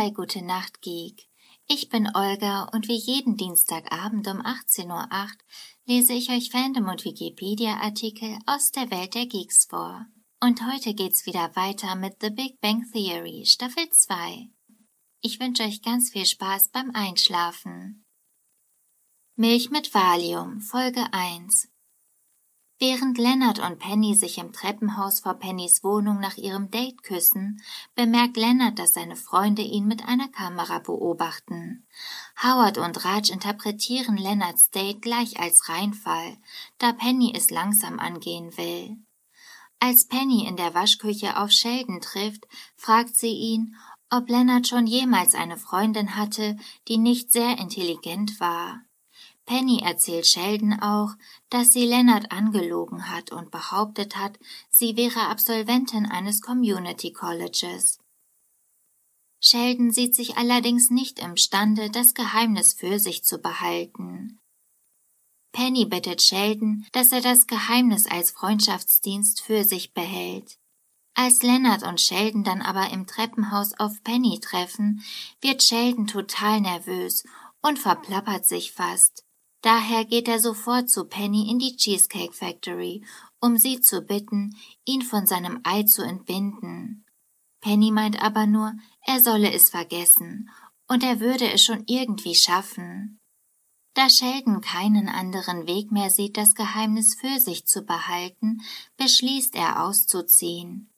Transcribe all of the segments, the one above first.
Bei Gute Nacht Geek. Ich bin Olga und wie jeden Dienstagabend um 18.08 Uhr lese ich euch Fandom und Wikipedia-Artikel aus der Welt der Geeks vor. Und heute geht's wieder weiter mit The Big Bang Theory Staffel 2. Ich wünsche euch ganz viel Spaß beim Einschlafen. Milch mit Valium, Folge 1 Während Leonard und Penny sich im Treppenhaus vor Pennys Wohnung nach ihrem Date küssen, bemerkt Leonard, dass seine Freunde ihn mit einer Kamera beobachten. Howard und Raj interpretieren Leonards Date gleich als Reinfall, da Penny es langsam angehen will. Als Penny in der Waschküche auf Sheldon trifft, fragt sie ihn, ob Leonard schon jemals eine Freundin hatte, die nicht sehr intelligent war. Penny erzählt Sheldon auch, dass sie Leonard angelogen hat und behauptet hat, sie wäre Absolventin eines Community Colleges. Sheldon sieht sich allerdings nicht imstande, das Geheimnis für sich zu behalten. Penny bittet Sheldon, dass er das Geheimnis als Freundschaftsdienst für sich behält. Als Leonard und Sheldon dann aber im Treppenhaus auf Penny treffen, wird Sheldon total nervös und verplappert sich fast. Daher geht er sofort zu Penny in die Cheesecake Factory, um sie zu bitten, ihn von seinem Ei zu entbinden. Penny meint aber nur, er solle es vergessen, und er würde es schon irgendwie schaffen. Da Sheldon keinen anderen Weg mehr sieht, das Geheimnis für sich zu behalten, beschließt er auszuziehen.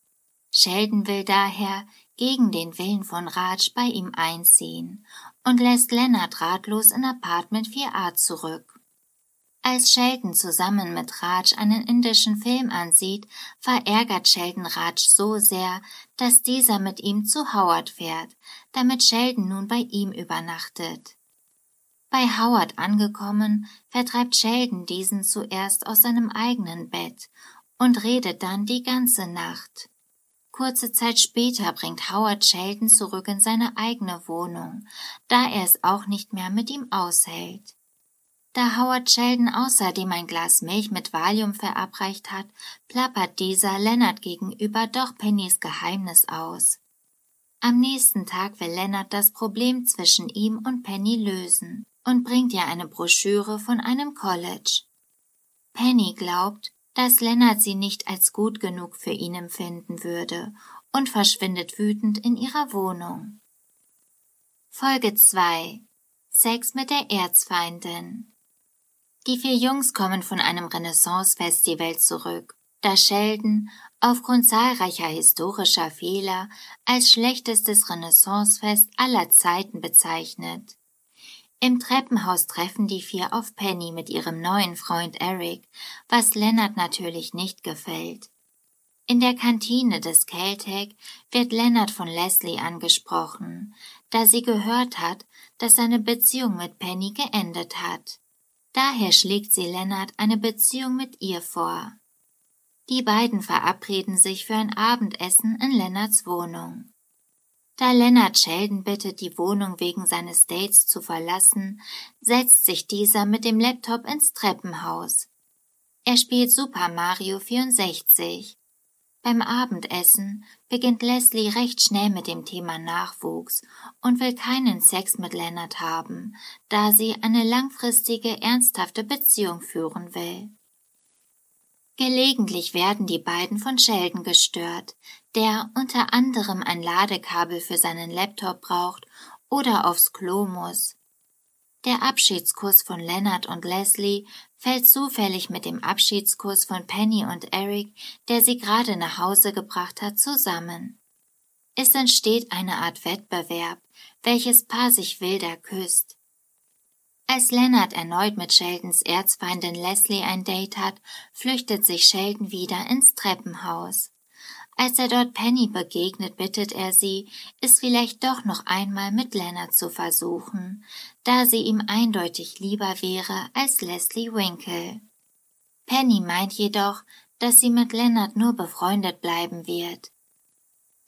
Sheldon will daher gegen den Willen von Raj bei ihm einziehen und lässt Leonard ratlos in Apartment 4a zurück. Als Sheldon zusammen mit Raj einen indischen Film ansieht, verärgert Sheldon Raj so sehr, dass dieser mit ihm zu Howard fährt, damit Sheldon nun bei ihm übernachtet. Bei Howard angekommen, vertreibt Sheldon diesen zuerst aus seinem eigenen Bett und redet dann die ganze Nacht. Kurze Zeit später bringt Howard Sheldon zurück in seine eigene Wohnung, da er es auch nicht mehr mit ihm aushält. Da Howard Sheldon außerdem ein Glas Milch mit Valium verabreicht hat, plappert dieser Leonard gegenüber doch Pennys Geheimnis aus. Am nächsten Tag will Leonard das Problem zwischen ihm und Penny lösen und bringt ihr eine Broschüre von einem College. Penny glaubt, dass Lennart sie nicht als gut genug für ihn empfinden würde und verschwindet wütend in ihrer Wohnung. Folge 2 Sex mit der Erzfeindin Die vier Jungs kommen von einem Renaissance-Festival zurück, das Sheldon aufgrund zahlreicher historischer Fehler als schlechtestes Renaissancefest aller Zeiten bezeichnet. Im Treppenhaus treffen die vier auf Penny mit ihrem neuen Freund Eric, was Leonard natürlich nicht gefällt. In der Kantine des Caltech wird Leonard von Leslie angesprochen, da sie gehört hat, dass seine Beziehung mit Penny geendet hat. Daher schlägt sie Leonard eine Beziehung mit ihr vor. Die beiden verabreden sich für ein Abendessen in Leonards Wohnung. Da Leonard Sheldon bittet, die Wohnung wegen seines Dates zu verlassen, setzt sich dieser mit dem Laptop ins Treppenhaus. Er spielt Super Mario 64. Beim Abendessen beginnt Leslie recht schnell mit dem Thema Nachwuchs und will keinen Sex mit Leonard haben, da sie eine langfristige, ernsthafte Beziehung führen will. Gelegentlich werden die beiden von Sheldon gestört, der unter anderem ein Ladekabel für seinen Laptop braucht oder aufs Klo muss. Der Abschiedskuss von Leonard und Leslie fällt zufällig mit dem Abschiedskuss von Penny und Eric, der sie gerade nach Hause gebracht hat, zusammen. Es entsteht eine Art Wettbewerb, welches Paar sich wilder küsst. Als Leonard erneut mit Sheldons Erzfeindin Leslie ein Date hat, flüchtet sich Sheldon wieder ins Treppenhaus. Als er dort Penny begegnet, bittet er sie, es vielleicht doch noch einmal mit Leonard zu versuchen, da sie ihm eindeutig lieber wäre als Leslie Winkle. Penny meint jedoch, dass sie mit Leonard nur befreundet bleiben wird.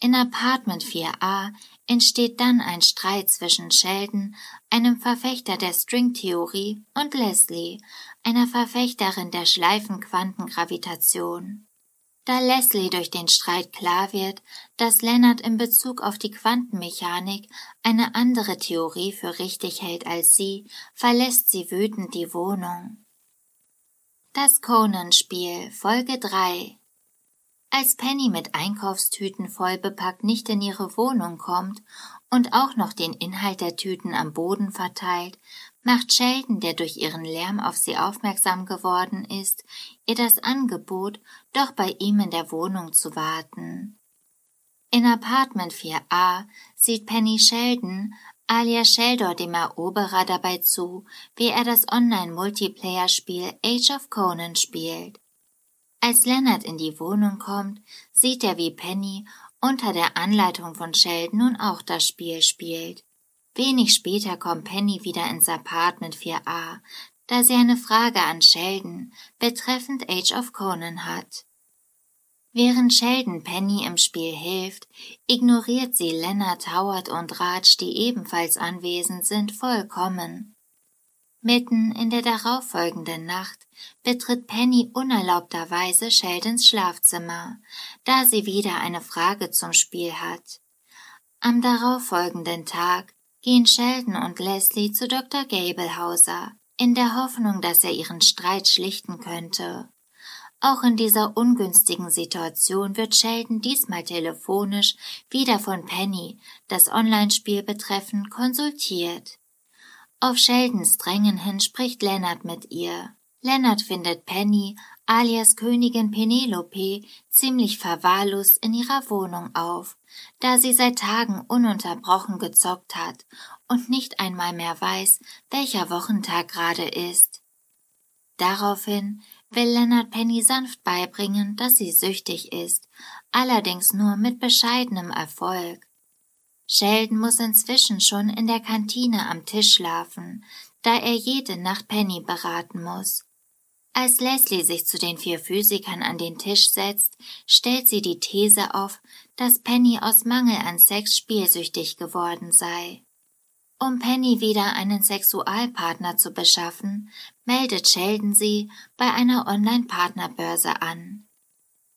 In Apartment 4a entsteht dann ein Streit zwischen Sheldon, einem Verfechter der Stringtheorie, und Leslie, einer Verfechterin der Schleifenquantengravitation. Da Leslie durch den Streit klar wird, dass Leonard in Bezug auf die Quantenmechanik eine andere Theorie für richtig hält als sie, verlässt sie wütend die Wohnung. Das Conan-Spiel Folge 3 Als Penny mit Einkaufstüten vollbepackt nicht in ihre Wohnung kommt und auch noch den Inhalt der Tüten am Boden verteilt, macht Sheldon, der durch ihren Lärm auf sie aufmerksam geworden ist, ihr das Angebot, doch bei ihm in der Wohnung zu warten. In Apartment 4a sieht Penny Sheldon, alias Sheldor dem Eroberer dabei zu, wie er das Online-Multiplayer-Spiel Age of Conan spielt. Als Leonard in die Wohnung kommt, sieht er, wie Penny unter der Anleitung von Sheldon nun auch das Spiel spielt. Wenig später kommt Penny wieder ins Apartment 4a, da sie eine Frage an Sheldon betreffend Age of Conan hat. Während Sheldon Penny im Spiel hilft, ignoriert sie Leonard, Howard und Raj, die ebenfalls anwesend sind, vollkommen. Mitten in der darauffolgenden Nacht betritt Penny unerlaubterweise Sheldons Schlafzimmer, da sie wieder eine Frage zum Spiel hat. Am darauffolgenden Tag gehen Sheldon und Leslie zu Dr. Gablehauser, in der Hoffnung, dass er ihren Streit schlichten könnte. Auch in dieser ungünstigen Situation wird Sheldon diesmal telefonisch wieder von Penny, das Online-Spiel betreffend, konsultiert. Auf Sheldons Drängen hin spricht Leonard mit ihr. Leonard findet Penny, alias Königin Penelope, ziemlich verwahrlost in ihrer Wohnung auf, da sie seit Tagen ununterbrochen gezockt hat und nicht einmal mehr weiß, welcher Wochentag gerade ist. Daraufhin will Leonard Penny sanft beibringen, dass sie süchtig ist, allerdings nur mit bescheidenem Erfolg. Sheldon muss inzwischen schon in der Kantine am Tisch schlafen, da er jede Nacht Penny beraten muss. Als Leslie sich zu den vier Physikern an den Tisch setzt, stellt sie die These auf, dass Penny aus Mangel an Sex spielsüchtig geworden sei. Um Penny wieder einen Sexualpartner zu beschaffen, meldet Sheldon sie bei einer Online-Partnerbörse an.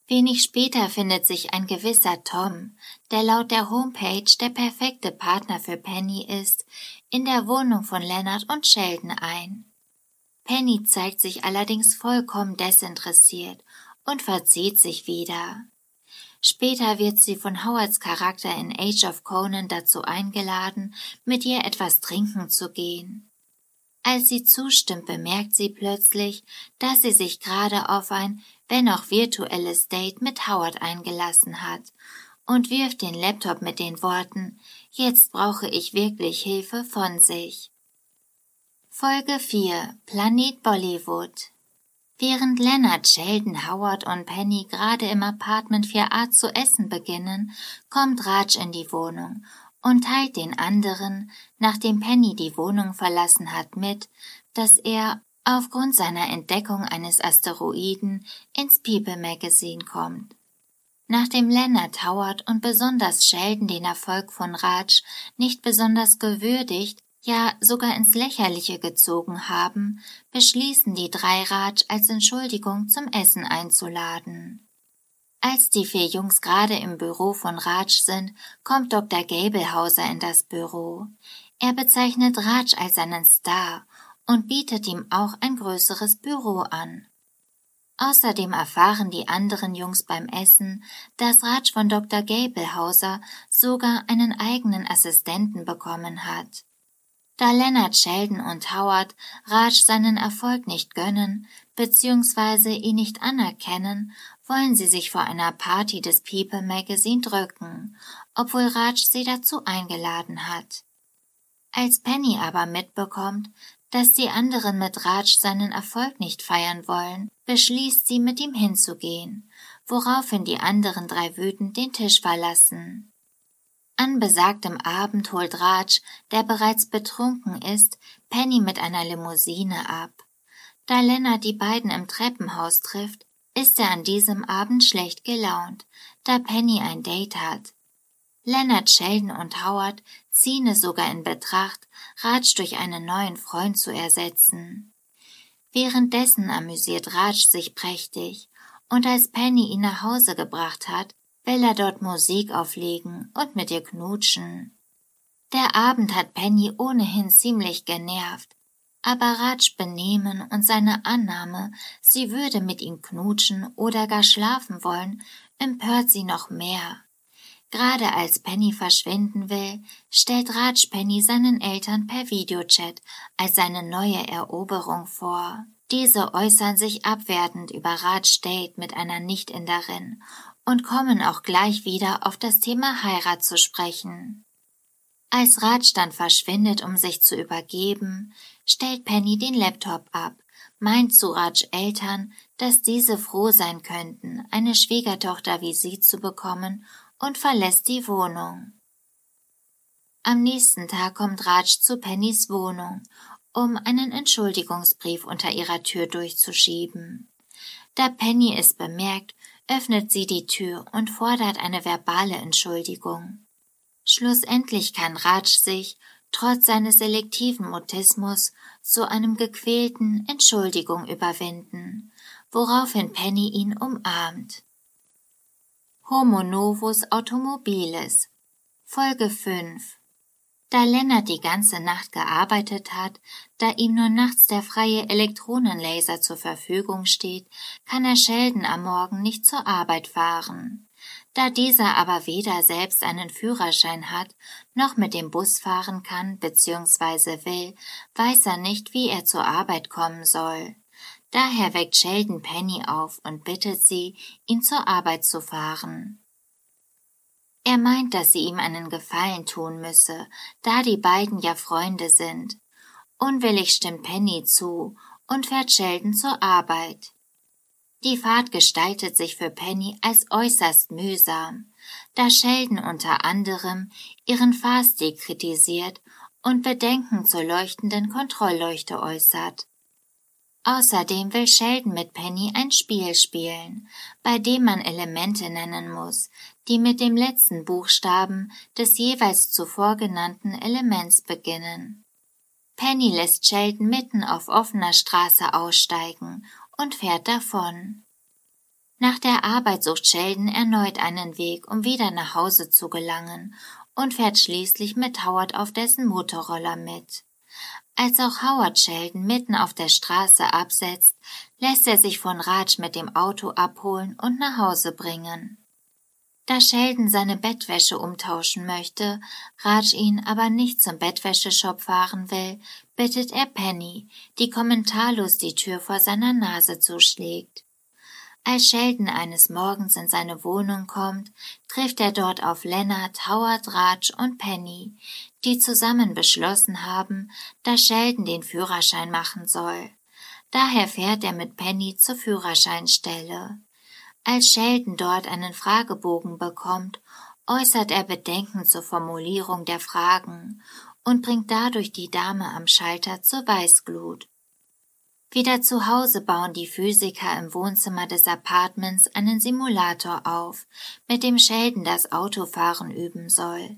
Wenig später findet sich ein gewisser Tom, der laut der Homepage der perfekte Partner für Penny ist, in der Wohnung von Leonard und Sheldon ein. Penny zeigt sich allerdings vollkommen desinteressiert und verzieht sich wieder. Später wird sie von Howards Charakter in Age of Conan dazu eingeladen, mit ihr etwas trinken zu gehen. Als sie zustimmt, bemerkt sie plötzlich, dass sie sich gerade auf ein, wenn auch virtuelles Date mit Howard eingelassen hat und wirft den Laptop mit den Worten Jetzt brauche ich wirklich Hilfe von sich. Folge 4 Planet Bollywood Während Leonard, Sheldon, Howard und Penny gerade im Apartment 4a zu essen beginnen, kommt Raj in die Wohnung und teilt den anderen, nachdem Penny die Wohnung verlassen hat, mit, dass er aufgrund seiner Entdeckung eines Asteroiden ins People Magazine kommt. Nachdem Leonard, Howard und besonders Sheldon den Erfolg von Raj nicht besonders gewürdigt, ja sogar ins Lächerliche gezogen haben, beschließen die drei Raj als Entschuldigung zum Essen einzuladen. Als die vier Jungs gerade im Büro von Raj sind, kommt Dr. Gablehauser in das Büro. Er bezeichnet Raj als seinen Star und bietet ihm auch ein größeres Büro an. Außerdem erfahren die anderen Jungs beim Essen, dass Raj von Dr. Gablehauser sogar einen eigenen Assistenten bekommen hat. Da Leonard Sheldon und Howard Raj seinen Erfolg nicht gönnen bzw. ihn nicht anerkennen, wollen sie sich vor einer Party des People Magazine drücken, obwohl Raj sie dazu eingeladen hat. Als Penny aber mitbekommt, dass die anderen mit Raj seinen Erfolg nicht feiern wollen, beschließt sie, mit ihm hinzugehen, woraufhin die anderen drei wütend den Tisch verlassen. An besagtem Abend holt Raj, der bereits betrunken ist, Penny mit einer Limousine ab. Da Lennart die beiden im Treppenhaus trifft, ist er an diesem Abend schlecht gelaunt, da Penny ein Date hat. Leonard, Sheldon und Howard ziehen es sogar in Betracht, Raj durch einen neuen Freund zu ersetzen. Währenddessen amüsiert Raj sich prächtig und als Penny ihn nach Hause gebracht hat, will er dort Musik auflegen und mit ihr knutschen. Der Abend hat Penny ohnehin ziemlich genervt, aber Raj Benehmen und seine Annahme, sie würde mit ihm knutschen oder gar schlafen wollen, empört sie noch mehr. Gerade als Penny verschwinden will, stellt Raj Penny seinen Eltern per Videochat als seine neue Eroberung vor. Diese äußern sich abwertend über Raj Date mit einer Nichtinderin und kommen auch gleich wieder auf das Thema Heirat zu sprechen. Als Raj dann verschwindet, um sich zu übergeben, stellt Penny den Laptop ab, meint zu Raj Eltern, dass diese froh sein könnten, eine Schwiegertochter wie sie zu bekommen und verlässt die Wohnung. Am nächsten Tag kommt Raj zu Pennys Wohnung, um einen Entschuldigungsbrief unter ihrer Tür durchzuschieben. Da Penny es bemerkt, öffnet sie die Tür und fordert eine verbale Entschuldigung. Schlussendlich kann Raj sich, trotz seines selektiven Mutismus, zu einem gequälten Entschuldigung überwinden, woraufhin Penny ihn umarmt. Homo novus automobilis Folge 5 Da Lennart die ganze Nacht gearbeitet hat, da ihm nur nachts der freie Elektronenlaser zur Verfügung steht, kann er Sheldon am Morgen nicht zur Arbeit fahren. Da dieser aber weder selbst einen Führerschein hat, noch mit dem Bus fahren kann bzw. will, weiß er nicht, wie er zur Arbeit kommen soll. Daher weckt Sheldon Penny auf und bittet sie, ihn zur Arbeit zu fahren. Er meint, dass sie ihm einen Gefallen tun müsse, da die beiden ja Freunde sind. Unwillig stimmt Penny zu und fährt Sheldon zur Arbeit. Die Fahrt gestaltet sich für Penny als äußerst mühsam, da Sheldon unter anderem ihren Fahrstil kritisiert und Bedenken zur leuchtenden Kontrollleuchte äußert. Außerdem will Sheldon mit Penny ein Spiel spielen, bei dem man Elemente nennen muss, die mit dem letzten Buchstaben des jeweils zuvor genannten Elements beginnen. Penny lässt Sheldon mitten auf offener Straße aussteigen und fährt davon. Nach der Arbeit sucht Sheldon erneut einen Weg, um wieder nach Hause zu gelangen und fährt schließlich mit Howard auf dessen Motorroller mit. Als auch Howard Sheldon mitten auf der Straße absetzt, lässt er sich von Raj mit dem Auto abholen und nach Hause bringen. Da Sheldon seine Bettwäsche umtauschen möchte, Raj ihn aber nicht zum Bettwäscheshop fahren will, bittet er Penny, die kommentarlos die Tür vor seiner Nase zuschlägt. Als Sheldon eines Morgens in seine Wohnung kommt, trifft er dort auf Leonard, Howard, Raj und Penny, die zusammen beschlossen haben, dass Sheldon den Führerschein machen soll. Daher fährt er mit Penny zur Führerscheinstelle. Als Sheldon dort einen Fragebogen bekommt, äußert er Bedenken zur Formulierung der Fragen und bringt dadurch die Dame am Schalter zur Weißglut. Wieder zu Hause bauen die Physiker im Wohnzimmer des Apartments einen Simulator auf, mit dem Sheldon das Autofahren üben soll.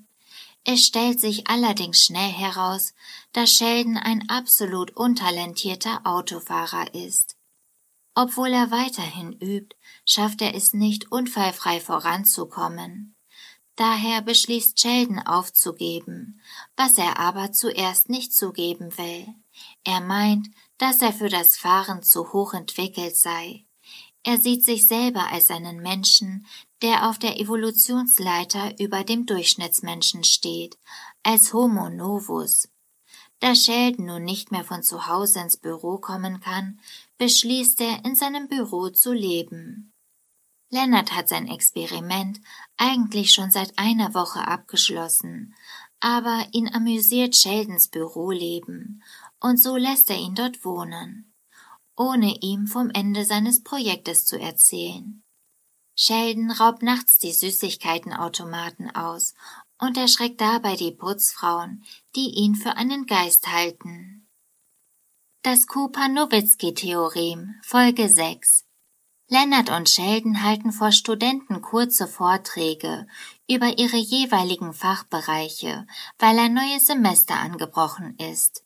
Es stellt sich allerdings schnell heraus, dass Sheldon ein absolut untalentierter Autofahrer ist. Obwohl er weiterhin übt, schafft er es nicht, unfallfrei voranzukommen. Daher beschließt Sheldon aufzugeben, was er aber zuerst nicht zugeben will. Er meint, dass er für das Fahren zu hoch entwickelt sei. Er sieht sich selber als einen Menschen, der auf der Evolutionsleiter über dem Durchschnittsmenschen steht, als Homo novus. Da Sheldon nun nicht mehr von zu Hause ins Büro kommen kann, beschließt er, in seinem Büro zu leben. Lennart hat sein Experiment eigentlich schon seit einer Woche abgeschlossen, aber ihn amüsiert Sheldons Büroleben, und so lässt er ihn dort wohnen, ohne ihm vom Ende seines Projektes zu erzählen. Sheldon raubt nachts die Süßigkeitenautomaten aus und erschreckt dabei die Putzfrauen, die ihn für einen Geist halten. Das Cooper-Nowitzki-Theorem, Folge 6 Lennart und Sheldon halten vor Studenten kurze Vorträge über ihre jeweiligen Fachbereiche, weil ein neues Semester angebrochen ist.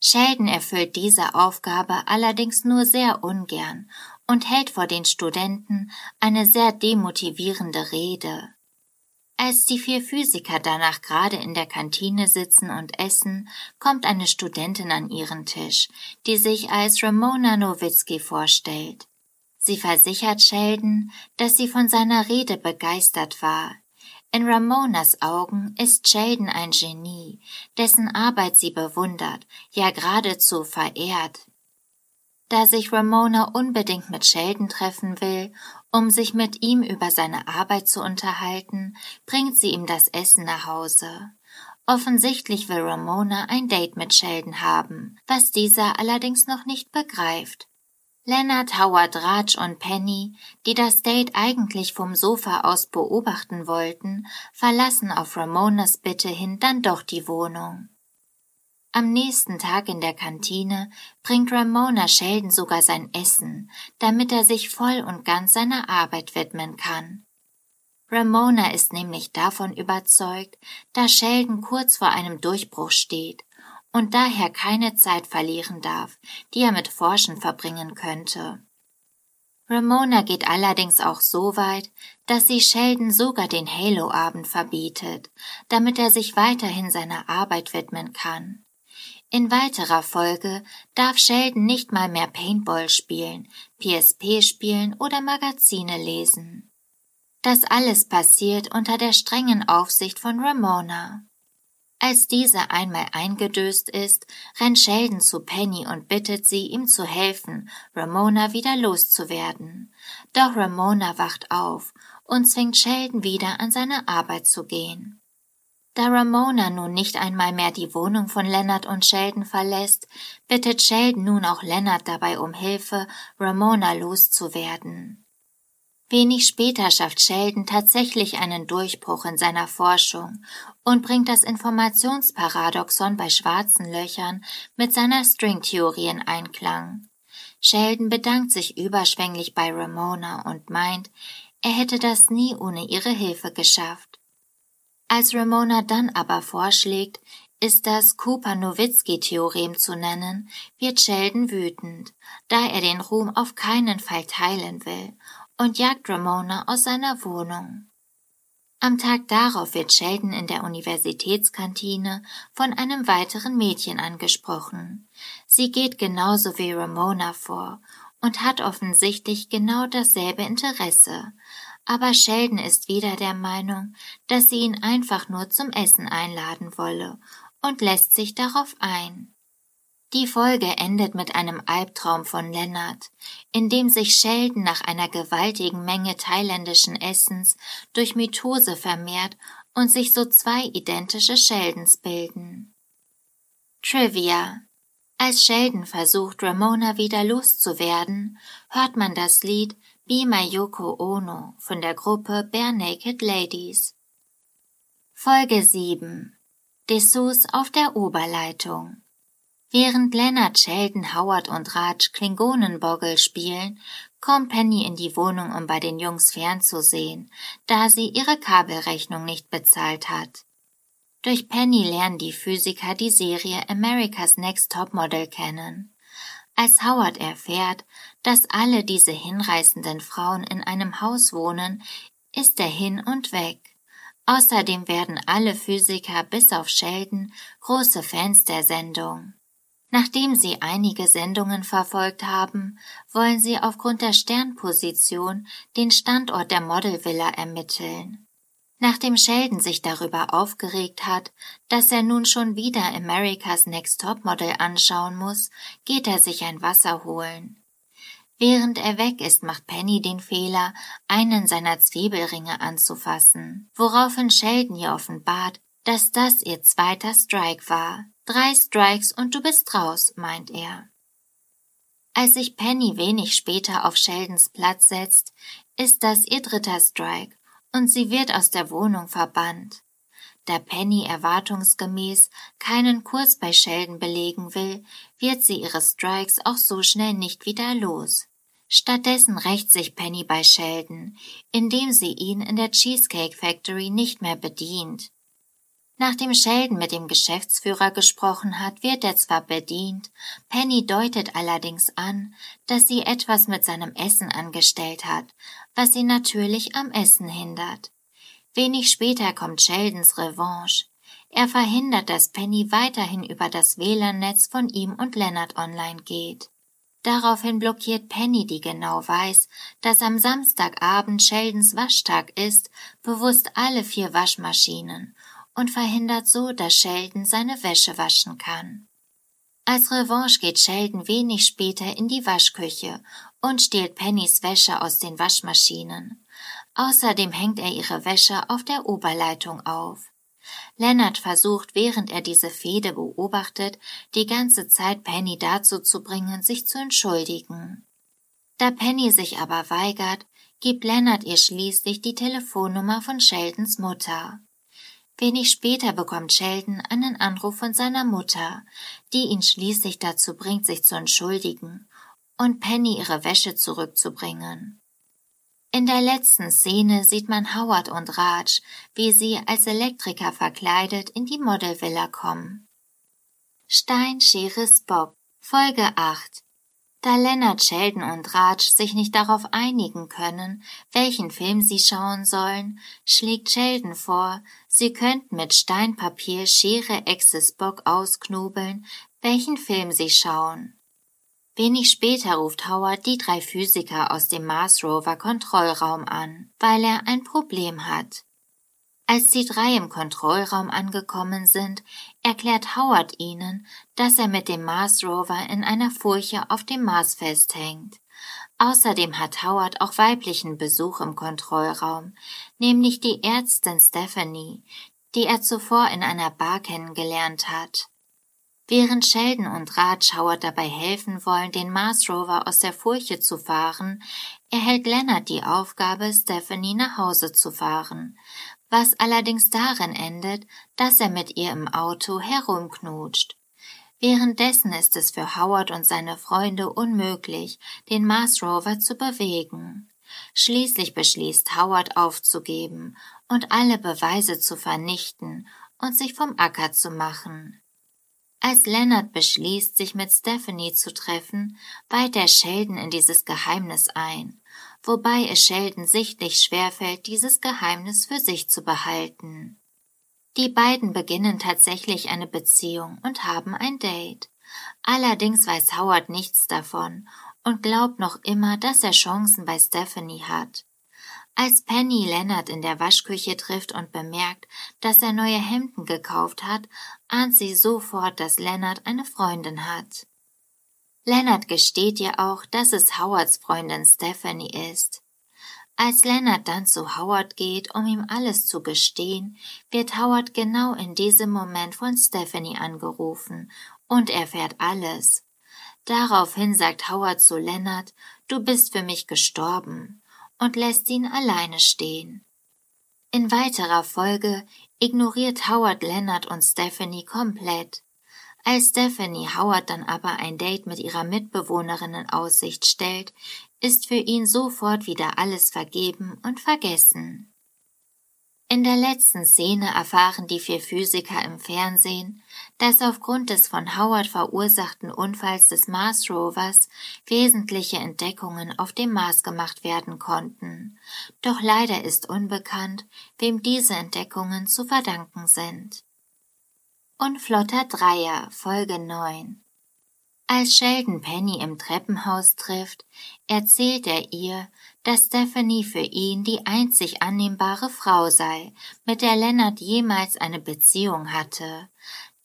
Sheldon erfüllt diese Aufgabe allerdings nur sehr ungern und hält vor den Studenten eine sehr demotivierende Rede. Als die vier Physiker danach gerade in der Kantine sitzen und essen, kommt eine Studentin an ihren Tisch, die sich als Ramona Nowitzki vorstellt. Sie versichert Sheldon, dass sie von seiner Rede begeistert war. In Ramonas Augen ist Sheldon ein Genie, dessen Arbeit sie bewundert, ja geradezu verehrt. Da sich Ramona unbedingt mit Sheldon treffen will, um sich mit ihm über seine Arbeit zu unterhalten, bringt sie ihm das Essen nach Hause. Offensichtlich will Ramona ein Date mit Sheldon haben, was dieser allerdings noch nicht begreift. Leonard, Howard, Raj und Penny, die das Date eigentlich vom Sofa aus beobachten wollten, verlassen auf Ramonas Bitte hin dann doch die Wohnung. Am nächsten Tag in der Kantine bringt Ramona Sheldon sogar sein Essen, damit er sich voll und ganz seiner Arbeit widmen kann. Ramona ist nämlich davon überzeugt, dass Sheldon kurz vor einem Durchbruch steht und daher keine Zeit verlieren darf, die er mit Forschen verbringen könnte. Ramona geht allerdings auch so weit, dass sie Sheldon sogar den Halo-Abend verbietet, damit er sich weiterhin seiner Arbeit widmen kann. In weiterer Folge darf Sheldon nicht mal mehr Paintball spielen, PSP spielen oder Magazine lesen. Das alles passiert unter der strengen Aufsicht von Ramona. Als diese einmal eingedöst ist, rennt Sheldon zu Penny und bittet sie, ihm zu helfen, Ramona wieder loszuwerden. Doch Ramona wacht auf und zwingt Sheldon wieder an seine Arbeit zu gehen. Da Ramona nun nicht einmal mehr die Wohnung von Leonard und Sheldon verlässt, bittet Sheldon nun auch Leonard dabei um Hilfe, Ramona loszuwerden. Wenig später schafft Sheldon tatsächlich einen Durchbruch in seiner Forschung und bringt das Informationsparadoxon bei schwarzen Löchern mit seiner Stringtheorie in Einklang. Sheldon bedankt sich überschwänglich bei Ramona und meint, er hätte das nie ohne ihre Hilfe geschafft. Als Ramona dann aber vorschlägt, ist das Cooper-Nowitzki-Theorem zu nennen, wird Sheldon wütend, da er den Ruhm auf keinen Fall teilen will und jagt Ramona aus seiner Wohnung. Am Tag darauf wird Sheldon in der Universitätskantine von einem weiteren Mädchen angesprochen. Sie geht genauso wie Ramona vor und hat offensichtlich genau dasselbe Interesse, aber Sheldon ist wieder der Meinung, dass sie ihn einfach nur zum Essen einladen wolle und lässt sich darauf ein. Die Folge endet mit einem Albtraum von Lennart, in dem sich Sheldon nach einer gewaltigen Menge thailändischen Essens durch Mitose vermehrt und sich so zwei identische Sheldons bilden. Trivia Als Sheldon versucht, Ramona wieder loszuwerden, hört man das Lied Be My Yoko Ono von der Gruppe Bare Naked Ladies. Folge 7 Dessous auf der Oberleitung Während Leonard, Sheldon, Howard und Raj Klingonenboggle spielen, kommt Penny in die Wohnung, um bei den Jungs fernzusehen, da sie ihre Kabelrechnung nicht bezahlt hat. Durch Penny lernen die Physiker die Serie America's Next Topmodel kennen. Als Howard erfährt, dass alle diese hinreißenden Frauen in einem Haus wohnen, ist er hin und weg. Außerdem werden alle Physiker bis auf Sheldon große Fans der Sendung. Nachdem sie einige Sendungen verfolgt haben, wollen sie aufgrund der Sternposition den Standort der Modelvilla ermitteln. Nachdem Sheldon sich darüber aufgeregt hat, dass er nun schon wieder America's Next Top Model anschauen muss, geht er sich ein Wasser holen. Während er weg ist, macht Penny den Fehler, einen seiner Zwiebelringe anzufassen, woraufhin Sheldon ihr offenbart, dass das ihr zweiter Strike war. Drei Strikes und du bist raus, meint er. Als sich Penny wenig später auf Sheldons Platz setzt, ist das ihr dritter Strike und sie wird aus der Wohnung verbannt. Da Penny erwartungsgemäß keinen Kurs bei Sheldon belegen will, wird sie ihre Strikes auch so schnell nicht wieder los. Stattdessen rächt sich Penny bei Sheldon, indem sie ihn in der Cheesecake Factory nicht mehr bedient. Nachdem Sheldon mit dem Geschäftsführer gesprochen hat, wird er zwar bedient, Penny deutet allerdings an, dass sie etwas mit seinem Essen angestellt hat, was sie natürlich am Essen hindert. Wenig später kommt Sheldons Revanche. Er verhindert, dass Penny weiterhin über das WLAN-Netz von ihm und Leonard online geht. Daraufhin blockiert Penny, die genau weiß, dass am Samstagabend Sheldons Waschtag ist, bewusst alle vier Waschmaschinen und verhindert so, dass Sheldon seine Wäsche waschen kann. Als Revanche geht Sheldon wenig später in die Waschküche und stiehlt Pennys Wäsche aus den Waschmaschinen. Außerdem hängt er ihre Wäsche auf der Oberleitung auf. Leonard versucht, während er diese Fehde beobachtet, die ganze Zeit Penny dazu zu bringen, sich zu entschuldigen. Da Penny sich aber weigert, gibt Leonard ihr schließlich die Telefonnummer von Sheldons Mutter. Wenig später bekommt Sheldon einen Anruf von seiner Mutter, die ihn schließlich dazu bringt, sich zu entschuldigen und Penny ihre Wäsche zurückzubringen. In der letzten Szene sieht man Howard und Raj, wie sie als Elektriker verkleidet in die Modelvilla kommen. Stein, Schere, Bob, Folge 8 da Leonard, Sheldon und Raj sich nicht darauf einigen können, welchen Film sie schauen sollen, schlägt Sheldon vor, sie könnten mit Steinpapier, Schere, Exes Bock ausknobeln, welchen Film sie schauen. Wenig später ruft Howard die drei Physiker aus dem Mars Rover Kontrollraum an, weil er ein Problem hat. Als die drei im Kontrollraum angekommen sind, erklärt Howard ihnen, dass er mit dem Mars Rover in einer Furche auf dem Mars festhängt. Außerdem hat Howard auch weiblichen Besuch im Kontrollraum, nämlich die Ärztin Stephanie, die er zuvor in einer Bar kennengelernt hat. Während Sheldon und Raj Howard dabei helfen wollen, den Mars Rover aus der Furche zu fahren, erhält Leonard die Aufgabe, Stephanie nach Hause zu fahren, was allerdings darin endet, dass er mit ihr im Auto herumknutscht. Währenddessen ist es für Howard und seine Freunde unmöglich, den Mars Rover zu bewegen. Schließlich beschließt Howard aufzugeben und alle Beweise zu vernichten und sich vom Acker zu machen. Als Leonard beschließt, sich mit Stephanie zu treffen, weiht er Sheldon in dieses Geheimnis ein wobei es Sheldon sichtlich schwerfällt, dieses Geheimnis für sich zu behalten. Die beiden beginnen tatsächlich eine Beziehung und haben ein Date. Allerdings weiß Howard nichts davon und glaubt noch immer, dass er Chancen bei Stephanie hat. Als Penny Leonard in der Waschküche trifft und bemerkt, dass er neue Hemden gekauft hat, ahnt sie sofort, dass Leonard eine Freundin hat. Leonard gesteht ihr auch, dass es Howards Freundin Stephanie ist. Als Leonard dann zu Howard geht, um ihm alles zu gestehen, wird Howard genau in diesem Moment von Stephanie angerufen und erfährt alles. Daraufhin sagt Howard zu Leonard, du bist für mich gestorben und lässt ihn alleine stehen. In weiterer Folge ignoriert Howard Leonard und Stephanie komplett. Als Stephanie Howard dann aber ein Date mit ihrer Mitbewohnerin in Aussicht stellt, ist für ihn sofort wieder alles vergeben und vergessen. In der letzten Szene erfahren die vier Physiker im Fernsehen, dass aufgrund des von Howard verursachten Unfalls des Mars Rovers wesentliche Entdeckungen auf dem Mars gemacht werden konnten. Doch leider ist unbekannt, wem diese Entdeckungen zu verdanken sind. Unflotter Dreier, Folge 9 Als Sheldon Penny im Treppenhaus trifft, erzählt er ihr, dass Stephanie für ihn die einzig annehmbare Frau sei, mit der Leonard jemals eine Beziehung hatte.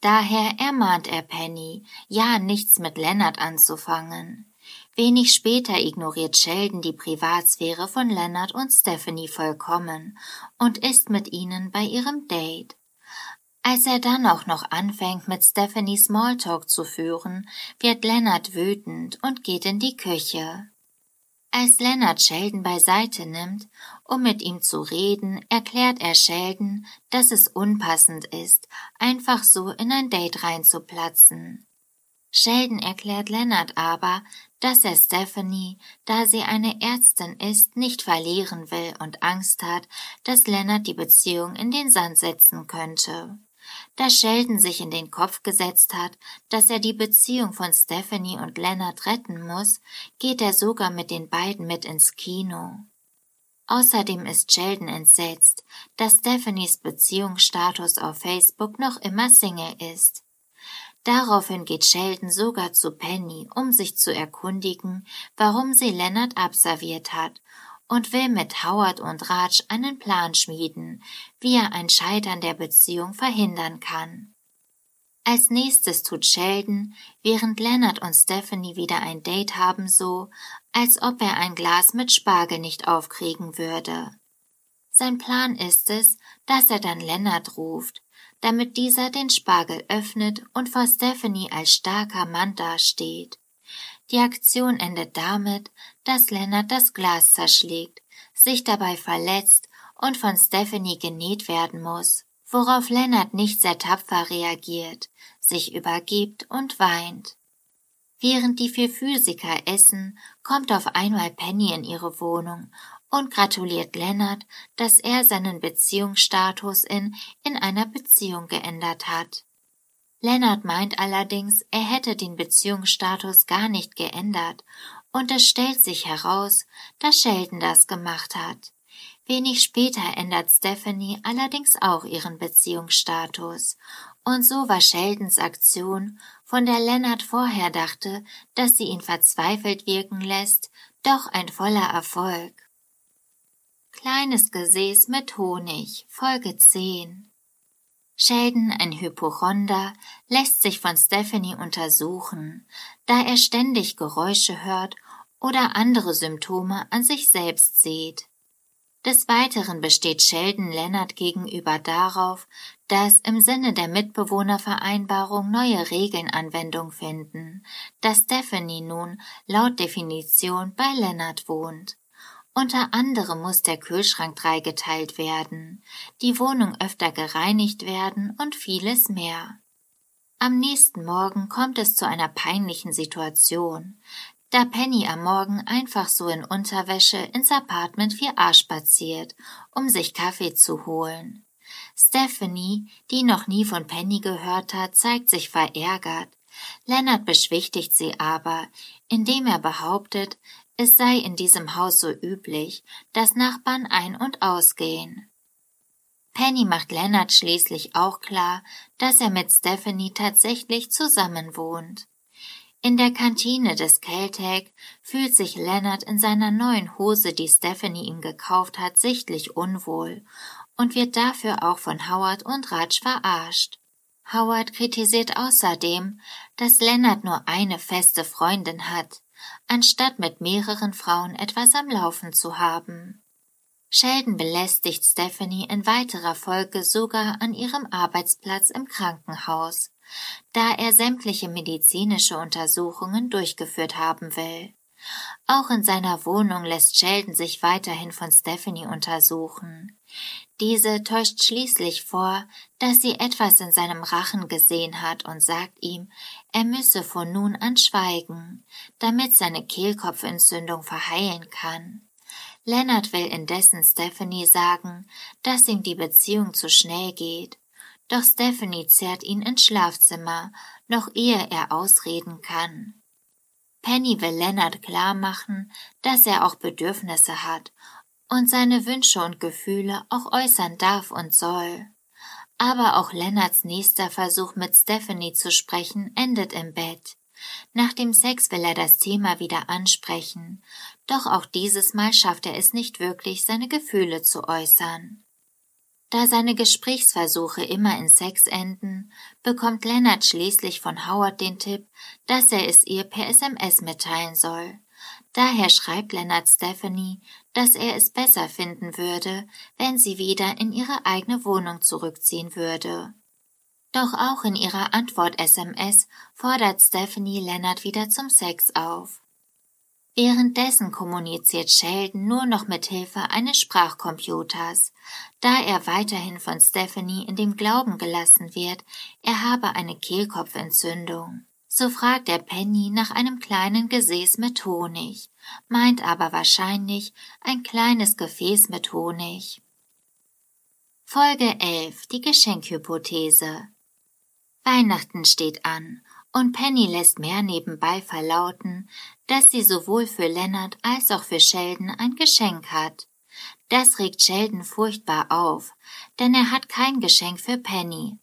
Daher ermahnt er Penny, ja nichts mit Leonard anzufangen. Wenig später ignoriert Sheldon die Privatsphäre von Leonard und Stephanie vollkommen und ist mit ihnen bei ihrem Date. Als er dann auch noch anfängt, mit Stephanie Smalltalk zu führen, wird Leonard wütend und geht in die Küche. Als Leonard Sheldon beiseite nimmt, um mit ihm zu reden, erklärt er Sheldon, dass es unpassend ist, einfach so in ein Date reinzuplatzen. Sheldon erklärt Leonard aber, dass er Stephanie, da sie eine Ärztin ist, nicht verlieren will und Angst hat, dass Leonard die Beziehung in den Sand setzen könnte. Da Sheldon sich in den Kopf gesetzt hat, dass er die Beziehung von Stephanie und Leonard retten muss, geht er sogar mit den beiden mit ins Kino. Außerdem ist Sheldon entsetzt, dass Stephanies Beziehungsstatus auf Facebook noch immer Single ist. Daraufhin geht Sheldon sogar zu Penny, um sich zu erkundigen, warum sie Leonard abserviert hat und will mit Howard und Raj einen Plan schmieden, wie er ein Scheitern der Beziehung verhindern kann. Als nächstes tut Sheldon, während Leonard und Stephanie wieder ein Date haben, so, als ob er ein Glas mit Spargel nicht aufkriegen würde. Sein Plan ist es, dass er dann Leonard ruft, damit dieser den Spargel öffnet und vor Stephanie als starker Mann dasteht. Die Aktion endet damit, dass Lennart das Glas zerschlägt, sich dabei verletzt und von Stephanie genäht werden muss, worauf Lennart nicht sehr tapfer reagiert, sich übergibt und weint. Während die vier Physiker essen, kommt auf einmal Penny in ihre Wohnung und gratuliert Lennart, dass er seinen Beziehungsstatus in in einer Beziehung geändert hat. Lennart meint allerdings, er hätte den Beziehungsstatus gar nicht geändert, und es stellt sich heraus, dass Sheldon das gemacht hat. Wenig später ändert Stephanie allerdings auch ihren Beziehungsstatus, und so war Sheldons Aktion, von der Lennart vorher dachte, dass sie ihn verzweifelt wirken lässt, doch ein voller Erfolg. Kleines Gesäß mit Honig, Folge 10 Sheldon, ein Hypochonder, lässt sich von Stephanie untersuchen, da er ständig Geräusche hört oder andere Symptome an sich selbst sieht. Des Weiteren besteht Sheldon Leonard gegenüber darauf, dass im Sinne der Mitbewohnervereinbarung neue Regeln Anwendung finden, dass Stephanie nun laut Definition bei Leonard wohnt. Unter anderem muss der Kühlschrank dreigeteilt werden, die Wohnung öfter gereinigt werden und vieles mehr. Am nächsten Morgen kommt es zu einer peinlichen Situation, da Penny am Morgen einfach so in Unterwäsche ins Apartment 4a spaziert, um sich Kaffee zu holen. Stephanie, die noch nie von Penny gehört hat, zeigt sich verärgert. Leonard beschwichtigt sie aber, indem er behauptet, es sei in diesem Haus so üblich, dass Nachbarn ein- und ausgehen. Penny macht Leonard schließlich auch klar, dass er mit Stephanie tatsächlich zusammenwohnt. In der Kantine des Caltech fühlt sich Leonard in seiner neuen Hose, die Stephanie ihm gekauft hat, sichtlich unwohl und wird dafür auch von Howard und Raj verarscht. Howard kritisiert außerdem, dass Leonard nur eine feste Freundin hat, anstatt mit mehreren Frauen etwas am Laufen zu haben. Sheldon belästigt Stephanie in weiterer Folge sogar an ihrem Arbeitsplatz im Krankenhaus, da er sämtliche medizinische Untersuchungen durchgeführt haben will. Auch in seiner Wohnung lässt Sheldon sich weiterhin von Stephanie untersuchen. Diese täuscht schließlich vor, dass sie etwas in seinem Rachen gesehen hat und sagt ihm, er müsse von nun an schweigen, damit seine Kehlkopfentzündung verheilen kann. Leonard will indessen Stephanie sagen, dass ihm die Beziehung zu schnell geht, doch Stephanie zerrt ihn ins Schlafzimmer, noch ehe er ausreden kann. Penny will Leonard klar machen, dass er auch Bedürfnisse hat und seine Wünsche und Gefühle auch äußern darf und soll. Aber auch Lennarts nächster Versuch mit Stephanie zu sprechen endet im Bett. Nach dem Sex will er das Thema wieder ansprechen, doch auch dieses Mal schafft er es nicht wirklich, seine Gefühle zu äußern. Da seine Gesprächsversuche immer in Sex enden, bekommt Lennart schließlich von Howard den Tipp, dass er es ihr per SMS mitteilen soll. Daher schreibt Leonard Stephanie, dass er es besser finden würde, wenn sie wieder in ihre eigene Wohnung zurückziehen würde. Doch auch in ihrer Antwort-SMS fordert Stephanie Leonard wieder zum Sex auf. Währenddessen kommuniziert Sheldon nur noch mit Hilfe eines Sprachcomputers, da er weiterhin von Stephanie in dem Glauben gelassen wird, er habe eine Kehlkopfentzündung. So fragt er Penny nach einem kleinen Gesäß mit Honig, meint aber wahrscheinlich ein kleines Gefäß mit Honig. Folge 11. Die Geschenkhypothese. Weihnachten steht an und Penny lässt mehr nebenbei verlauten, dass sie sowohl für Leonard als auch für Sheldon ein Geschenk hat. Das regt Sheldon furchtbar auf, denn er hat kein Geschenk für Penny.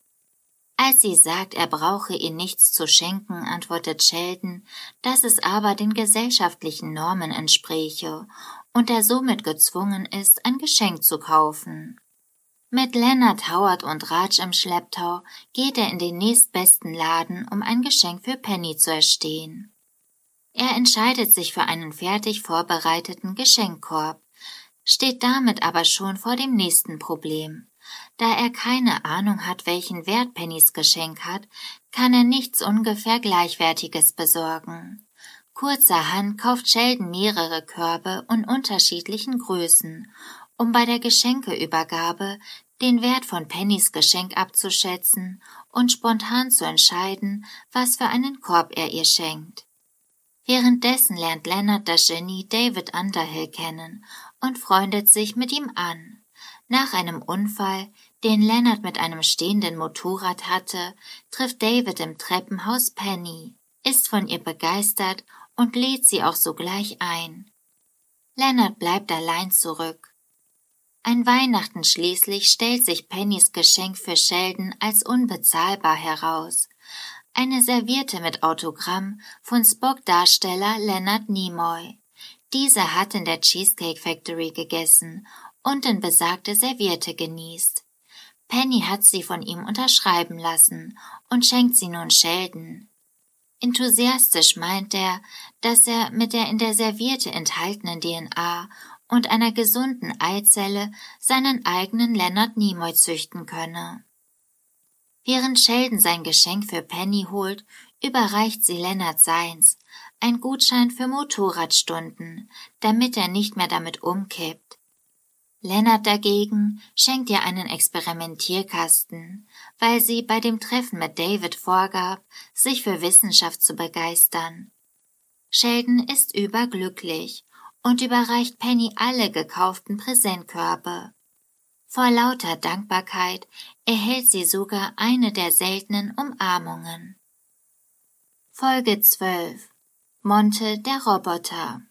Als sie sagt, er brauche ihr nichts zu schenken, antwortet Sheldon, dass es aber den gesellschaftlichen Normen entspräche und er somit gezwungen ist, ein Geschenk zu kaufen. Mit Leonard, Howard und Raj im Schlepptau geht er in den nächstbesten Laden, um ein Geschenk für Penny zu erstehen. Er entscheidet sich für einen fertig vorbereiteten Geschenkkorb, steht damit aber schon vor dem nächsten Problem. Da er keine Ahnung hat, welchen Wert Pennys Geschenk hat, kann er nichts ungefähr Gleichwertiges besorgen. Kurzerhand kauft Sheldon mehrere Körbe in unterschiedlichen Größen um bei der Geschenkeübergabe den Wert von Pennys Geschenk abzuschätzen und spontan zu entscheiden, was für einen Korb er ihr schenkt. Währenddessen lernt Leonard das Genie David Underhill kennen und freundet sich mit ihm an. Nach einem Unfall, den Leonard mit einem stehenden Motorrad hatte, trifft David im Treppenhaus Penny, ist von ihr begeistert und lädt sie auch sogleich ein. Leonard bleibt allein zurück. Ein Weihnachten schließlich stellt sich Pennys Geschenk für Sheldon als unbezahlbar heraus. Eine Serviette mit Autogramm von Spock-Darsteller Leonard Nimoy. Dieser hat in der Cheesecake Factory gegessen und in besagte Serviette genießt. Penny hat sie von ihm unterschreiben lassen und schenkt sie nun Sheldon. Enthusiastisch meint er, dass er mit der in der Serviette enthaltenen DNA und einer gesunden Eizelle seinen eigenen Leonard Nimoy züchten könne. Während Sheldon sein Geschenk für Penny holt, überreicht sie Leonard seins, ein Gutschein für Motorradstunden, damit er nicht mehr damit umkippt. Leonard dagegen schenkt ihr einen Experimentierkasten, weil sie bei dem Treffen mit David vorgab, sich für Wissenschaft zu begeistern. Sheldon ist überglücklich und überreicht Penny alle gekauften Präsentkörbe. Vor lauter Dankbarkeit erhält sie sogar eine der seltenen Umarmungen. Folge 12 Monte der Roboter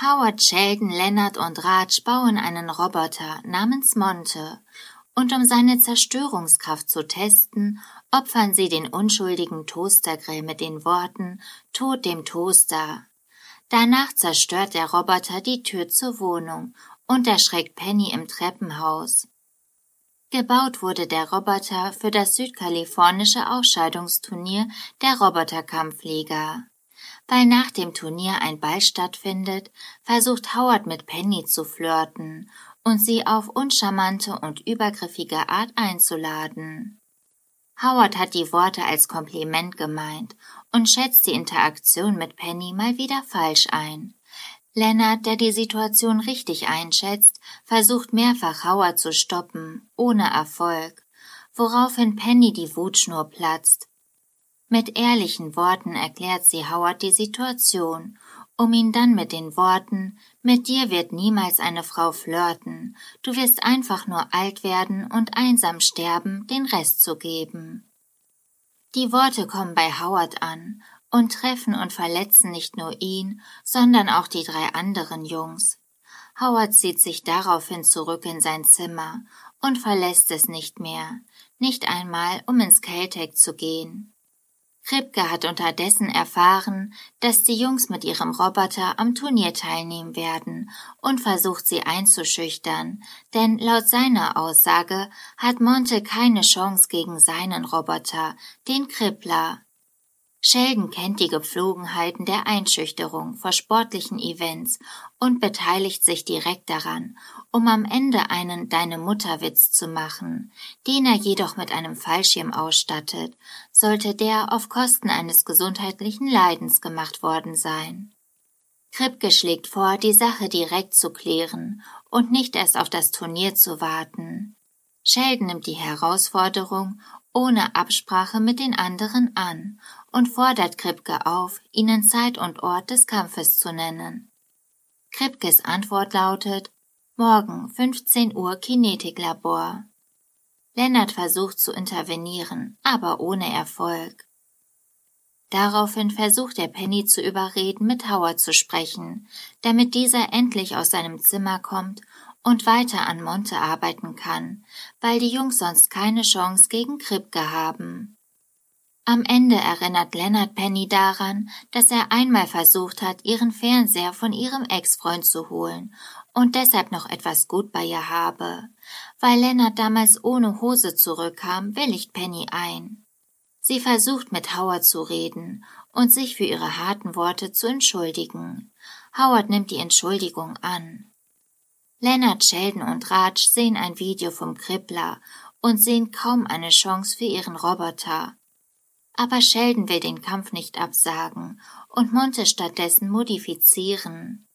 Howard, Sheldon, Leonard und Raj bauen einen Roboter namens Monte, und um seine Zerstörungskraft zu testen, opfern sie den unschuldigen Toastergrill mit den Worten Tod dem Toaster. Danach zerstört der Roboter die Tür zur Wohnung und erschreckt Penny im Treppenhaus. Gebaut wurde der Roboter für das südkalifornische Ausscheidungsturnier der Roboterkampfliga. Weil nach dem Turnier ein Ball stattfindet, versucht Howard mit Penny zu flirten und sie auf uncharmante und übergriffige Art einzuladen. Howard hat die Worte als Kompliment gemeint und schätzt die Interaktion mit Penny mal wieder falsch ein. Leonard, der die Situation richtig einschätzt, versucht mehrfach Howard zu stoppen, ohne Erfolg, woraufhin Penny die Wutschnur platzt. Mit ehrlichen Worten erklärt sie Howard die Situation, um ihn dann mit den Worten Mit dir wird niemals eine Frau flirten, du wirst einfach nur alt werden und einsam sterben, den Rest zu geben. Die Worte kommen bei Howard an und treffen und verletzen nicht nur ihn, sondern auch die drei anderen Jungs. Howard zieht sich daraufhin zurück in sein Zimmer und verlässt es nicht mehr, nicht einmal, um ins Caltech zu gehen. Kripke hat unterdessen erfahren, dass die Jungs mit ihrem Roboter am Turnier teilnehmen werden und versucht sie einzuschüchtern, denn laut seiner Aussage hat Monte keine Chance gegen seinen Roboter, den Krippler. Sheldon kennt die Gepflogenheiten der Einschüchterung vor sportlichen Events und beteiligt sich direkt daran, um am Ende einen Deine Mutterwitz zu machen, den er jedoch mit einem Fallschirm ausstattet, sollte der auf Kosten eines gesundheitlichen Leidens gemacht worden sein. Kripke schlägt vor, die Sache direkt zu klären und nicht erst auf das Turnier zu warten. Sheldon nimmt die Herausforderung ohne Absprache mit den anderen an und fordert Kripke auf, ihnen Zeit und Ort des Kampfes zu nennen. Kripkes Antwort lautet Morgen 15 Uhr Kinetiklabor. Lennart versucht zu intervenieren, aber ohne Erfolg. Daraufhin versucht er Penny zu überreden, mit Howard zu sprechen, damit dieser endlich aus seinem Zimmer kommt und weiter an Monte arbeiten kann, weil die Jungs sonst keine Chance gegen Kripke haben. Am Ende erinnert Leonard Penny daran, dass er einmal versucht hat, ihren Fernseher von ihrem Ex-Freund zu holen und deshalb noch etwas gut bei ihr habe. Weil Lennart damals ohne Hose zurückkam, willigt Penny ein. Sie versucht mit Howard zu reden und sich für ihre harten Worte zu entschuldigen. Howard nimmt die Entschuldigung an. Lennart, Sheldon und Raj sehen ein Video vom Kribbler und sehen kaum eine Chance für ihren Roboter. Aber Sheldon will den Kampf nicht absagen und Monte stattdessen modifizieren.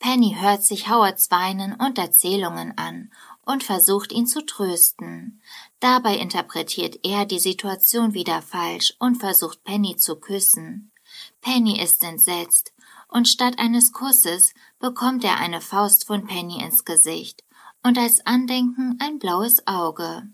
Penny hört sich Howards Weinen und Erzählungen an und versucht ihn zu trösten. Dabei interpretiert er die Situation wieder falsch und versucht Penny zu küssen. Penny ist entsetzt und statt eines Kusses bekommt er eine Faust von Penny ins Gesicht und als Andenken ein blaues Auge.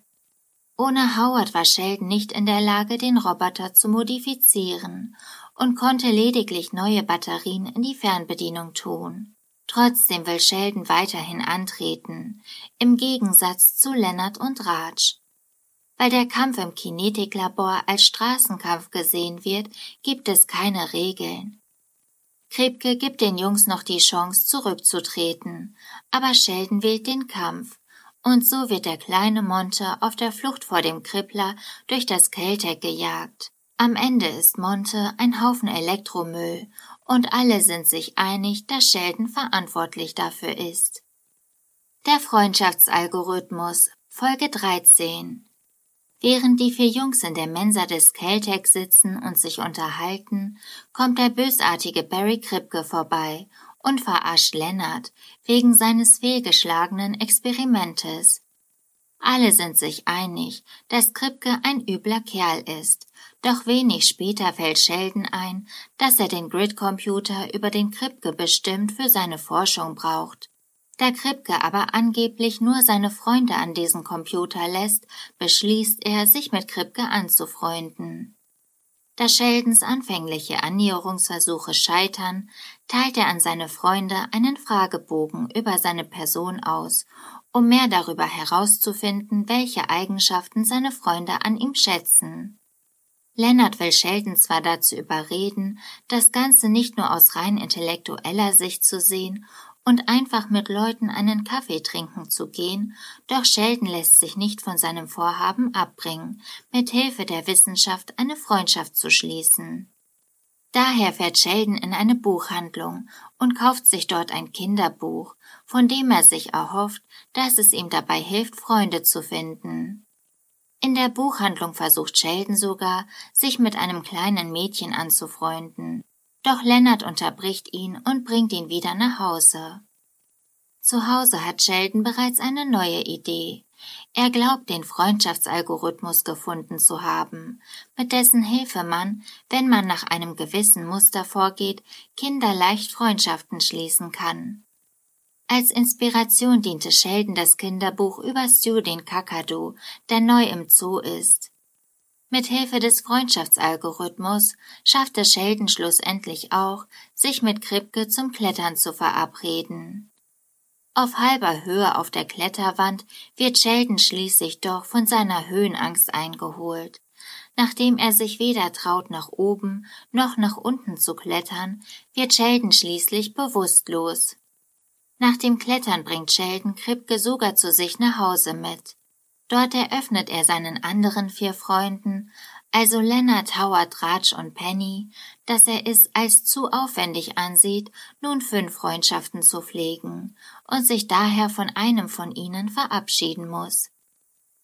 Ohne Howard war Sheldon nicht in der Lage, den Roboter zu modifizieren und konnte lediglich neue Batterien in die Fernbedienung tun. Trotzdem will Sheldon weiterhin antreten, im Gegensatz zu Leonard und Raj. Weil der Kampf im Kinetiklabor als Straßenkampf gesehen wird, gibt es keine Regeln. Krebke gibt den Jungs noch die Chance, zurückzutreten, aber Sheldon wählt den Kampf, und so wird der kleine Monte auf der Flucht vor dem Kribbler durch das Keltec gejagt. Am Ende ist Monte ein Haufen Elektromüll und alle sind sich einig, dass Sheldon verantwortlich dafür ist. Der Freundschaftsalgorithmus Folge 13 Während die vier Jungs in der Mensa des Caltech sitzen und sich unterhalten, kommt der bösartige Barry Kripke vorbei und verarscht Lennart wegen seines fehlgeschlagenen Experimentes. Alle sind sich einig, dass Kripke ein übler Kerl ist doch wenig später fällt Sheldon ein, dass er den Grid-Computer über den Kripke bestimmt für seine Forschung braucht. Da Kripke aber angeblich nur seine Freunde an diesen Computer lässt, beschließt er, sich mit Kripke anzufreunden. Da Sheldons anfängliche Annäherungsversuche scheitern, teilt er an seine Freunde einen Fragebogen über seine Person aus, um mehr darüber herauszufinden, welche Eigenschaften seine Freunde an ihm schätzen. Lennart will Sheldon zwar dazu überreden, das Ganze nicht nur aus rein intellektueller Sicht zu sehen und einfach mit Leuten einen Kaffee trinken zu gehen, doch Sheldon lässt sich nicht von seinem Vorhaben abbringen, mit Hilfe der Wissenschaft eine Freundschaft zu schließen. Daher fährt Sheldon in eine Buchhandlung und kauft sich dort ein Kinderbuch, von dem er sich erhofft, dass es ihm dabei hilft, Freunde zu finden. In der Buchhandlung versucht Sheldon sogar, sich mit einem kleinen Mädchen anzufreunden. Doch Lennart unterbricht ihn und bringt ihn wieder nach Hause. Zu Hause hat Sheldon bereits eine neue Idee. Er glaubt, den Freundschaftsalgorithmus gefunden zu haben, mit dessen Hilfe man, wenn man nach einem gewissen Muster vorgeht, Kinder leicht Freundschaften schließen kann. Als Inspiration diente Sheldon das Kinderbuch über Stu den Kakadu, der neu im Zoo ist. Mit Hilfe des Freundschaftsalgorithmus schaffte Sheldon schlussendlich auch, sich mit Kripke zum Klettern zu verabreden. Auf halber Höhe auf der Kletterwand wird Sheldon schließlich doch von seiner Höhenangst eingeholt. Nachdem er sich weder traut, nach oben noch nach unten zu klettern, wird Sheldon schließlich bewusstlos. Nach dem Klettern bringt Sheldon Kripke sogar zu sich nach Hause mit. Dort eröffnet er seinen anderen vier Freunden, also Leonard, Howard, Raj und Penny, dass er es als zu aufwendig ansieht, nun fünf Freundschaften zu pflegen und sich daher von einem von ihnen verabschieden muss.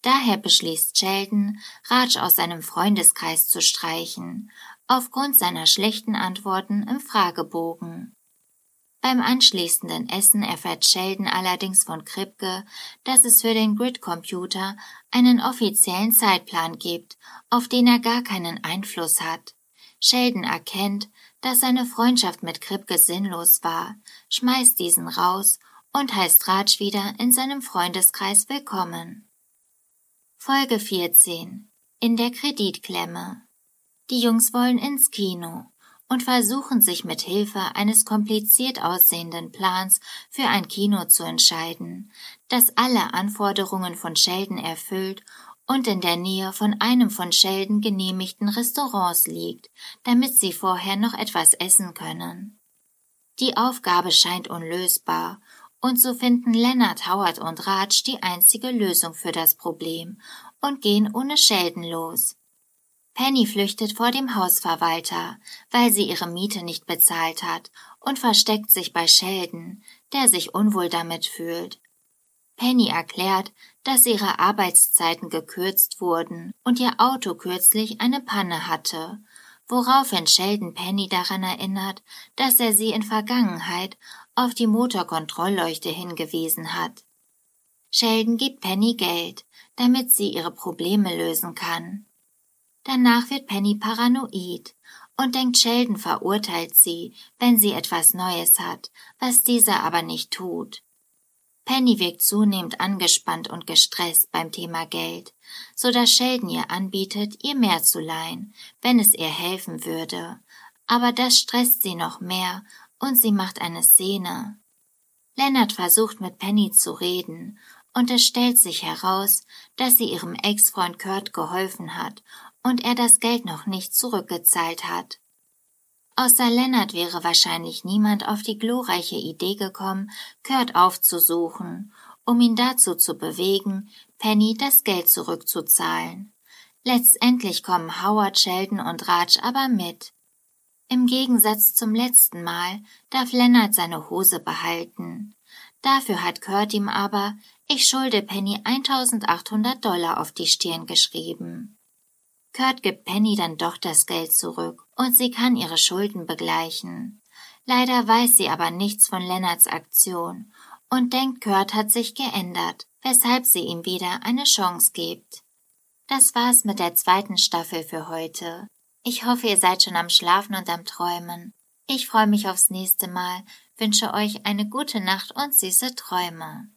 Daher beschließt Sheldon, Raj aus seinem Freundeskreis zu streichen, aufgrund seiner schlechten Antworten im Fragebogen. Beim anschließenden Essen erfährt Sheldon allerdings von Kripke, dass es für den Grid-Computer einen offiziellen Zeitplan gibt, auf den er gar keinen Einfluss hat. Sheldon erkennt, dass seine Freundschaft mit Kripke sinnlos war, schmeißt diesen raus und heißt Raj wieder in seinem Freundeskreis willkommen. Folge 14 In der Kreditklemme Die Jungs wollen ins Kino und versuchen sich mit Hilfe eines kompliziert aussehenden Plans für ein Kino zu entscheiden, das alle Anforderungen von Sheldon erfüllt und in der Nähe von einem von Sheldon genehmigten Restaurants liegt, damit sie vorher noch etwas essen können. Die Aufgabe scheint unlösbar und so finden Leonard, Howard und Raj die einzige Lösung für das Problem und gehen ohne Sheldon los. Penny flüchtet vor dem Hausverwalter, weil sie ihre Miete nicht bezahlt hat und versteckt sich bei Sheldon, der sich unwohl damit fühlt. Penny erklärt, dass ihre Arbeitszeiten gekürzt wurden und ihr Auto kürzlich eine Panne hatte woraufhin Sheldon Penny daran erinnert, dass er sie in Vergangenheit auf die Motorkontrollleuchte hingewiesen hat. Sheldon gibt Penny Geld, damit sie ihre Probleme lösen kann. Danach wird Penny paranoid und denkt, Sheldon verurteilt sie, wenn sie etwas Neues hat, was dieser aber nicht tut. Penny wirkt zunehmend angespannt und gestresst beim Thema Geld, so dass Sheldon ihr anbietet, ihr mehr zu leihen, wenn es ihr helfen würde. Aber das stresst sie noch mehr und sie macht eine Szene. Leonard versucht mit Penny zu reden und es stellt sich heraus, dass sie ihrem Ex-Freund Kurt geholfen hat und er das Geld noch nicht zurückgezahlt hat. Außer Lennart wäre wahrscheinlich niemand auf die glorreiche Idee gekommen, Kurt aufzusuchen, um ihn dazu zu bewegen, Penny das Geld zurückzuzahlen. Letztendlich kommen Howard, Sheldon und Raj aber mit. Im Gegensatz zum letzten Mal darf Lennart seine Hose behalten. Dafür hat Kurt ihm aber, ich schulde Penny 1800 Dollar auf die Stirn geschrieben. Kurt gibt Penny dann doch das Geld zurück und sie kann ihre Schulden begleichen. Leider weiß sie aber nichts von Lennarts Aktion und denkt, Kurt hat sich geändert, weshalb sie ihm wieder eine Chance gibt. Das war's mit der zweiten Staffel für heute. Ich hoffe, ihr seid schon am Schlafen und am Träumen. Ich freue mich aufs nächste Mal, wünsche euch eine gute Nacht und süße Träume.